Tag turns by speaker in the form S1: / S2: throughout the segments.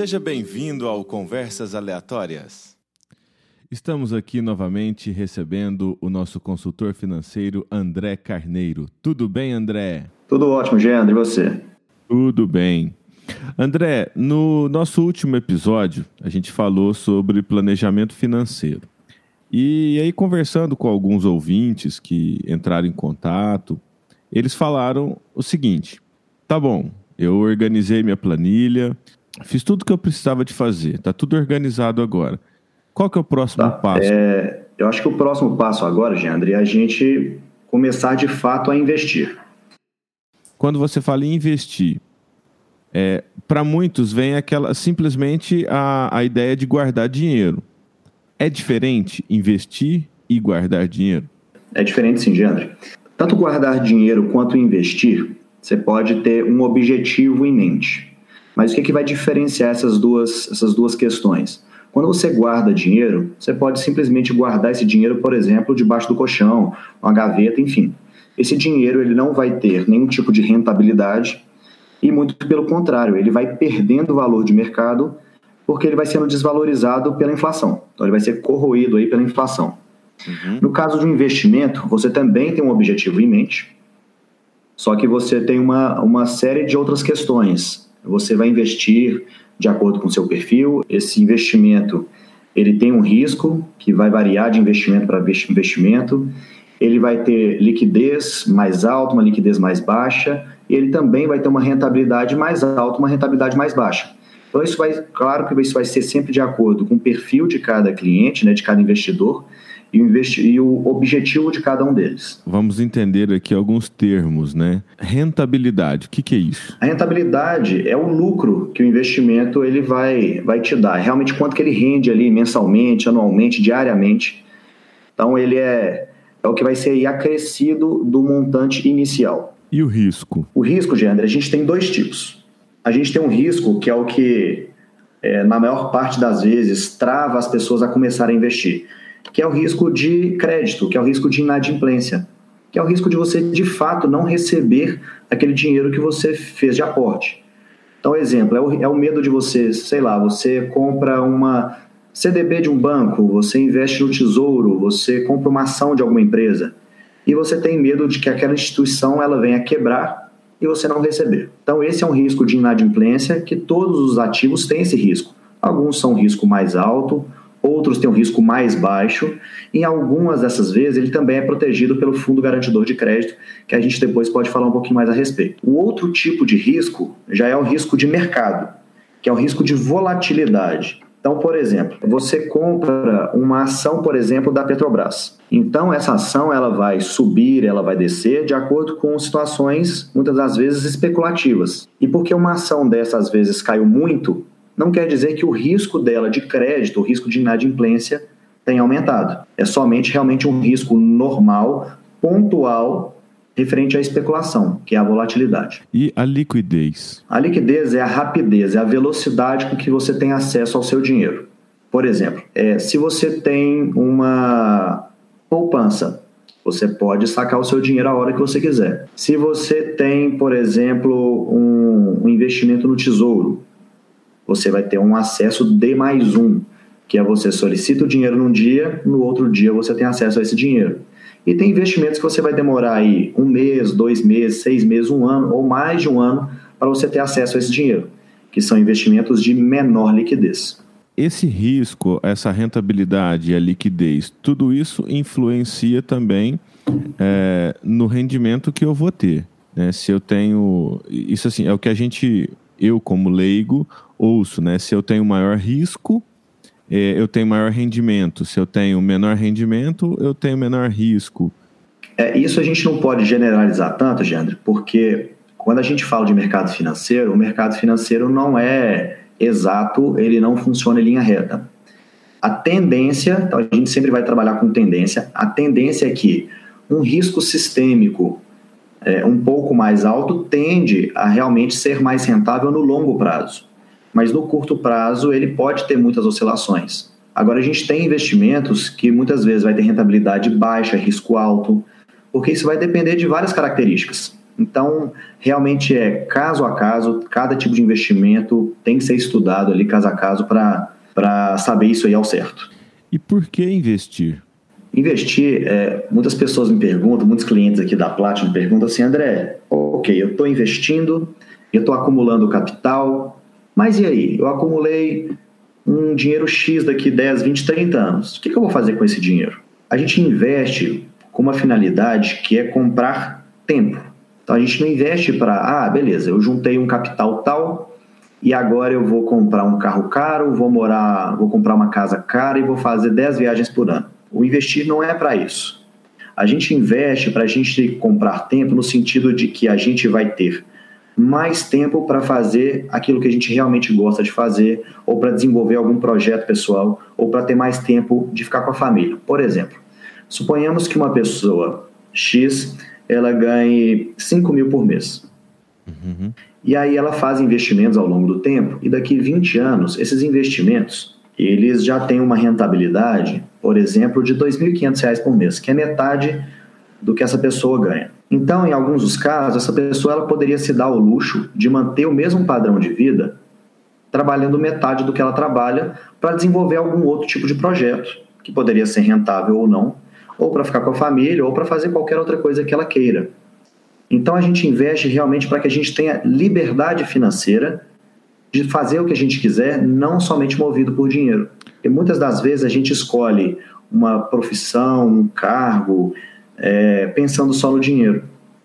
S1: Seja bem-vindo ao Conversas Aleatórias. Estamos aqui novamente recebendo o nosso consultor financeiro André Carneiro. Tudo bem, André?
S2: Tudo ótimo, Geandro. E você?
S1: Tudo bem. André, no nosso último episódio, a gente falou sobre planejamento financeiro. E aí, conversando com alguns ouvintes que entraram em contato, eles falaram o seguinte: tá bom, eu organizei minha planilha, fiz tudo que eu precisava de fazer, tá tudo organizado agora. Qual que é o próximo tá, passo?
S2: É, eu acho que o próximo passo agora, Geandre, é a gente começar de fato a investir.
S1: Quando você fala em investir, é, para muitos vem aquela simplesmente a, a ideia de guardar dinheiro. É diferente investir e guardar dinheiro?
S2: É diferente sim, Geandre. Tanto guardar dinheiro quanto investir, você pode ter um objetivo em mente. Mas o que, é que vai diferenciar essas duas, essas duas questões? Quando você guarda dinheiro, você pode simplesmente guardar esse dinheiro, por exemplo, debaixo do colchão, uma gaveta, enfim. Esse dinheiro ele não vai ter nenhum tipo de rentabilidade e muito pelo contrário, ele vai perdendo valor de mercado porque ele vai sendo desvalorizado pela inflação. Então ele vai ser corroído aí pela inflação. Uhum. No caso de um investimento, você também tem um objetivo em mente, só que você tem uma, uma série de outras questões. Você vai investir de acordo com o seu perfil, esse investimento ele tem um risco que vai variar de investimento para investimento, ele vai ter liquidez mais alta, uma liquidez mais baixa, e ele também vai ter uma rentabilidade mais alta, uma rentabilidade mais baixa. Então, isso vai, claro que isso vai ser sempre de acordo com o perfil de cada cliente, né, de cada investidor, e o, e o objetivo de cada um deles.
S1: Vamos entender aqui alguns termos, né? Rentabilidade, o que, que, é isso?
S2: A rentabilidade é o lucro que o investimento ele vai, vai te dar. Realmente quanto que ele rende ali mensalmente, anualmente, diariamente. Então ele é, é o que vai ser acrescido do montante inicial.
S1: E o risco?
S2: O risco, Gênero, a gente tem dois tipos a gente tem um risco que é o que, é, na maior parte das vezes, trava as pessoas a começar a investir, que é o risco de crédito, que é o risco de inadimplência, que é o risco de você, de fato, não receber aquele dinheiro que você fez de aporte. Então, exemplo, é o, é o medo de você, sei lá, você compra uma CDB de um banco, você investe no tesouro, você compra uma ação de alguma empresa e você tem medo de que aquela instituição ela venha quebrar e você não receber. Então, esse é um risco de inadimplência que todos os ativos têm esse risco. Alguns são risco mais alto, outros têm um risco mais baixo, em algumas dessas vezes ele também é protegido pelo Fundo Garantidor de Crédito, que a gente depois pode falar um pouquinho mais a respeito. O outro tipo de risco já é o risco de mercado, que é o risco de volatilidade. Então, por exemplo, você compra uma ação, por exemplo, da Petrobras. Então, essa ação ela vai subir, ela vai descer de acordo com situações, muitas das vezes, especulativas. E porque uma ação dessa, às vezes, caiu muito, não quer dizer que o risco dela de crédito, o risco de inadimplência, tenha aumentado. É somente realmente um risco normal, pontual, referente à especulação, que é a volatilidade.
S1: E a liquidez?
S2: A liquidez é a rapidez, é a velocidade com que você tem acesso ao seu dinheiro. Por exemplo, é, se você tem uma poupança, você pode sacar o seu dinheiro a hora que você quiser. Se você tem, por exemplo, um, um investimento no tesouro, você vai ter um acesso D mais um, que é você solicita o dinheiro num dia, no outro dia você tem acesso a esse dinheiro. E tem investimentos que você vai demorar aí um mês, dois meses, seis meses, um ano ou mais de um ano para você ter acesso a esse dinheiro, que são investimentos de menor liquidez.
S1: Esse risco, essa rentabilidade, a liquidez, tudo isso influencia também é, no rendimento que eu vou ter. Né? Se eu tenho. Isso assim, é o que a gente, eu como leigo, ouço, né? Se eu tenho maior risco, é, eu tenho maior rendimento. Se eu tenho menor rendimento, eu tenho menor risco.
S2: É, isso a gente não pode generalizar tanto, Gendre, porque quando a gente fala de mercado financeiro, o mercado financeiro não é exato, ele não funciona em linha reta. A tendência, então a gente sempre vai trabalhar com tendência, a tendência é que um risco sistêmico é, um pouco mais alto tende a realmente ser mais rentável no longo prazo mas no curto prazo ele pode ter muitas oscilações. Agora a gente tem investimentos que muitas vezes vai ter rentabilidade baixa, risco alto, porque isso vai depender de várias características. Então, realmente é caso a caso, cada tipo de investimento tem que ser estudado ali caso a caso para saber isso aí ao certo.
S1: E por que investir?
S2: Investir, é, muitas pessoas me perguntam, muitos clientes aqui da Platinum perguntam assim, André, ok, eu estou investindo, eu estou acumulando capital, mas e aí? Eu acumulei um dinheiro X daqui 10, 20, 30 anos. O que, que eu vou fazer com esse dinheiro? A gente investe com uma finalidade que é comprar tempo. Então a gente não investe para, ah, beleza, eu juntei um capital tal e agora eu vou comprar um carro caro, vou morar, vou comprar uma casa cara e vou fazer 10 viagens por ano. O investir não é para isso. A gente investe para a gente comprar tempo no sentido de que a gente vai ter mais tempo para fazer aquilo que a gente realmente gosta de fazer, ou para desenvolver algum projeto pessoal, ou para ter mais tempo de ficar com a família. Por exemplo, suponhamos que uma pessoa X ela ganhe 5 mil por mês. Uhum. E aí ela faz investimentos ao longo do tempo, e daqui 20 anos, esses investimentos, eles já têm uma rentabilidade, por exemplo, de R$ 2.500 por mês, que é metade do que essa pessoa ganha. Então, em alguns dos casos, essa pessoa ela poderia se dar o luxo de manter o mesmo padrão de vida, trabalhando metade do que ela trabalha, para desenvolver algum outro tipo de projeto, que poderia ser rentável ou não, ou para ficar com a família, ou para fazer qualquer outra coisa que ela queira. Então, a gente investe realmente para que a gente tenha liberdade financeira de fazer o que a gente quiser, não somente movido por dinheiro. E muitas das vezes a gente escolhe uma profissão, um cargo, é, pensando só no dinheiro.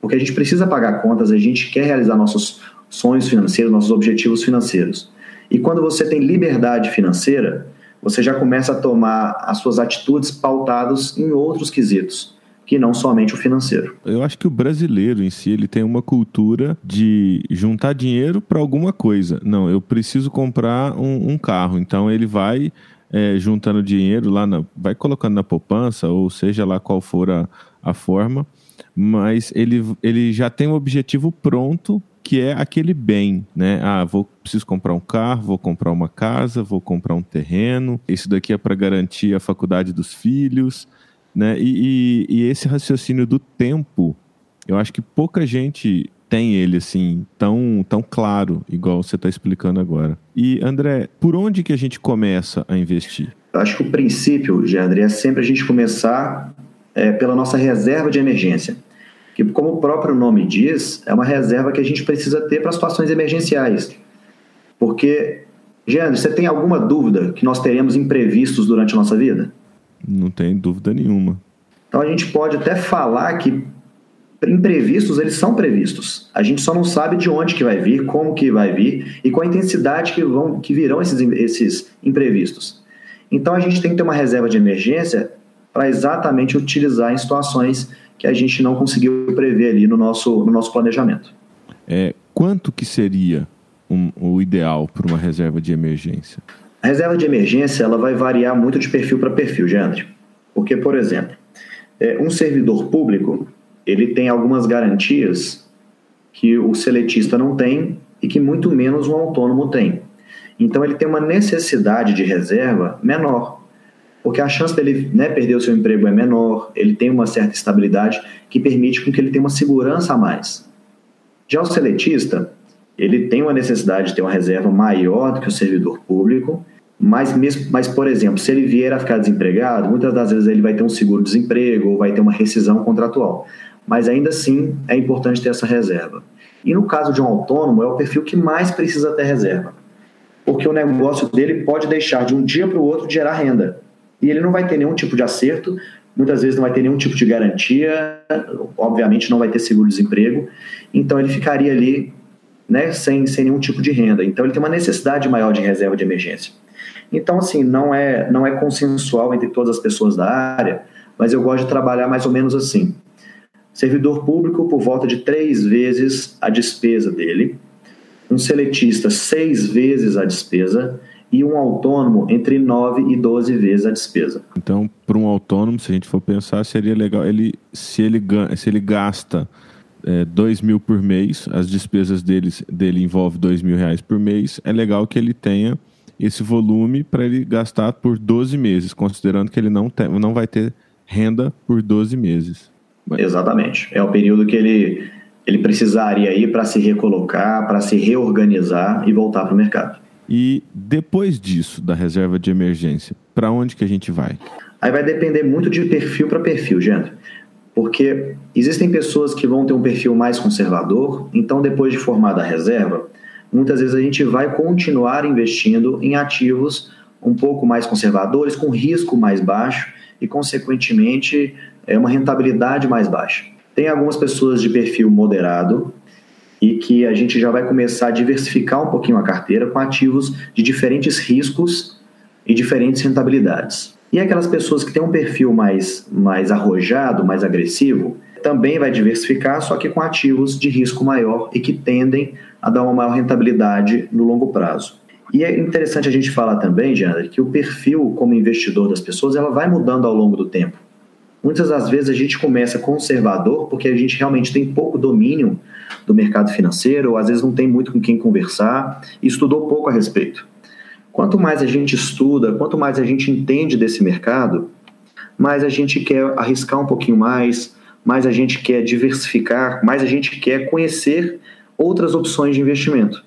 S2: Porque a gente precisa pagar contas, a gente quer realizar nossos sonhos financeiros, nossos objetivos financeiros. E quando você tem liberdade financeira, você já começa a tomar as suas atitudes pautadas em outros quesitos que não somente o financeiro.
S1: Eu acho que o brasileiro em si ele tem uma cultura de juntar dinheiro para alguma coisa. Não, eu preciso comprar um, um carro, então ele vai é, juntando dinheiro lá, na, vai colocando na poupança ou seja lá qual for a, a forma, mas ele, ele já tem um objetivo pronto que é aquele bem, né? Ah, vou preciso comprar um carro, vou comprar uma casa, vou comprar um terreno. Isso daqui é para garantir a faculdade dos filhos, né? E, e, e, esse raciocínio do tempo, eu acho que pouca gente tem ele assim tão tão claro, igual você está explicando agora. E André, por onde que a gente começa a investir?
S2: Eu acho que o princípio, André, é sempre a gente começar é, pela nossa reserva de emergência. Que, como o próprio nome diz, é uma reserva que a gente precisa ter para situações emergenciais. Porque, Jean, você tem alguma dúvida que nós teremos imprevistos durante a nossa vida?
S1: Não tem dúvida nenhuma.
S2: Então a gente pode até falar que imprevistos eles são previstos. A gente só não sabe de onde que vai vir, como que vai vir e qual a intensidade que vão que virão esses, esses imprevistos. Então a gente tem que ter uma reserva de emergência para exatamente utilizar em situações que a gente não conseguiu prever ali no nosso, no nosso planejamento.
S1: É, quanto que seria um, o ideal para uma reserva de emergência?
S2: A reserva de emergência ela vai variar muito de perfil para perfil, Jandre. Porque, por exemplo, é, um servidor público ele tem algumas garantias que o seletista não tem e que muito menos um autônomo tem. Então ele tem uma necessidade de reserva menor porque a chance dele né, perder o seu emprego é menor, ele tem uma certa estabilidade que permite com que ele tenha uma segurança a mais. Já o seletista, ele tem uma necessidade de ter uma reserva maior do que o servidor público, mas, mesmo, mas, por exemplo, se ele vier a ficar desempregado, muitas das vezes ele vai ter um seguro-desemprego ou vai ter uma rescisão contratual. Mas ainda assim é importante ter essa reserva. E no caso de um autônomo, é o perfil que mais precisa ter reserva. Porque o negócio dele pode deixar de um dia para o outro de gerar renda e ele não vai ter nenhum tipo de acerto, muitas vezes não vai ter nenhum tipo de garantia, obviamente não vai ter seguro-desemprego, então ele ficaria ali né, sem, sem nenhum tipo de renda. Então ele tem uma necessidade maior de reserva de emergência. Então, assim, não é, não é consensual entre todas as pessoas da área, mas eu gosto de trabalhar mais ou menos assim. Servidor público por volta de três vezes a despesa dele, um seletista seis vezes a despesa e um autônomo entre 9 e 12 vezes a despesa.
S1: Então, para um autônomo, se a gente for pensar, seria legal ele se ele, se ele gasta é, 2 mil por mês, as despesas deles, dele envolvem 2 mil reais por mês, é legal que ele tenha esse volume para ele gastar por 12 meses, considerando que ele não, tem, não vai ter renda por 12 meses.
S2: Exatamente. É o período que ele ele precisaria ir para se recolocar, para se reorganizar e voltar para o mercado.
S1: E depois disso, da reserva de emergência, para onde que a gente vai?
S2: Aí vai depender muito de perfil para perfil, gente. Porque existem pessoas que vão ter um perfil mais conservador, então depois de formada a reserva, muitas vezes a gente vai continuar investindo em ativos um pouco mais conservadores, com risco mais baixo e, consequentemente, é uma rentabilidade mais baixa. Tem algumas pessoas de perfil moderado e que a gente já vai começar a diversificar um pouquinho a carteira com ativos de diferentes riscos e diferentes rentabilidades. E aquelas pessoas que têm um perfil mais, mais arrojado, mais agressivo, também vai diversificar, só que com ativos de risco maior e que tendem a dar uma maior rentabilidade no longo prazo. E é interessante a gente falar também, Jandre, que o perfil como investidor das pessoas ela vai mudando ao longo do tempo. Muitas das vezes a gente começa conservador porque a gente realmente tem pouco domínio do mercado financeiro, ou às vezes não tem muito com quem conversar e estudou pouco a respeito. Quanto mais a gente estuda, quanto mais a gente entende desse mercado, mais a gente quer arriscar um pouquinho mais, mais a gente quer diversificar, mais a gente quer conhecer outras opções de investimento.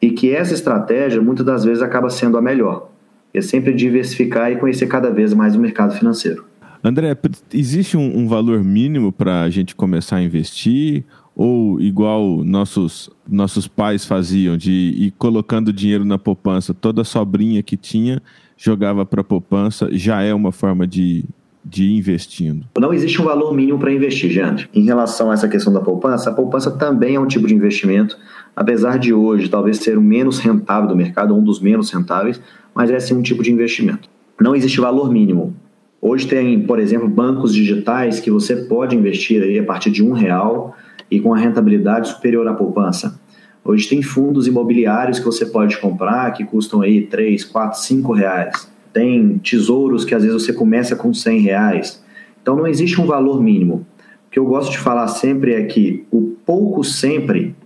S2: E que essa estratégia muitas das vezes acaba sendo a melhor. É sempre diversificar e conhecer cada vez mais o mercado financeiro.
S1: André, existe um, um valor mínimo para a gente começar a investir? Ou igual nossos, nossos pais faziam, de ir colocando dinheiro na poupança, toda sobrinha que tinha jogava para poupança, já é uma forma de, de investindo?
S2: Não existe um valor mínimo para investir, gente. Em relação a essa questão da poupança, a poupança também é um tipo de investimento, apesar de hoje talvez ser o menos rentável do mercado, um dos menos rentáveis, mas é sim um tipo de investimento. Não existe valor mínimo. Hoje tem, por exemplo, bancos digitais que você pode investir aí a partir de um real e com a rentabilidade superior à poupança. Hoje tem fundos imobiliários que você pode comprar que custam aí 3, 4, 5 reais. Tem tesouros que às vezes você começa com 100 reais. Então não existe um valor mínimo. O que eu gosto de falar sempre é que o pouco sempre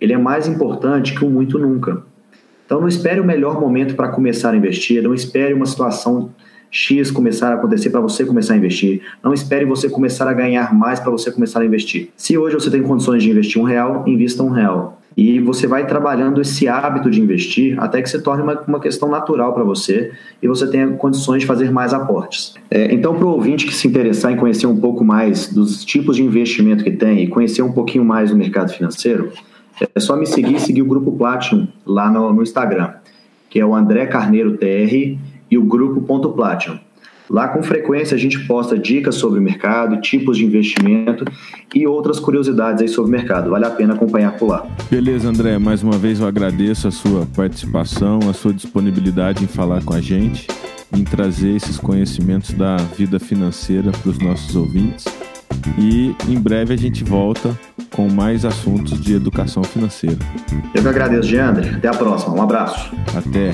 S2: ele é mais importante que o muito nunca. Então não espere o melhor momento para começar a investir, não espere uma situação X começar a acontecer para você começar a investir. Não espere você começar a ganhar mais para você começar a investir. Se hoje você tem condições de investir um real, invista um real. E você vai trabalhando esse hábito de investir até que se torne uma, uma questão natural para você e você tenha condições de fazer mais aportes. É, então, para o ouvinte que se interessar em conhecer um pouco mais dos tipos de investimento que tem e conhecer um pouquinho mais do mercado financeiro, é só me seguir e seguir o Grupo Platinum lá no, no Instagram, que é o André Carneiro TR e o Grupo Ponto Platinum. Lá, com frequência, a gente posta dicas sobre o mercado, tipos de investimento e outras curiosidades aí sobre o mercado. Vale a pena acompanhar por lá.
S1: Beleza, André. Mais uma vez eu agradeço a sua participação, a sua disponibilidade em falar com a gente, em trazer esses conhecimentos da vida financeira para os nossos ouvintes. E em breve a gente volta com mais assuntos de educação financeira.
S2: Eu que agradeço, Geandre. Até a próxima. Um abraço.
S1: Até.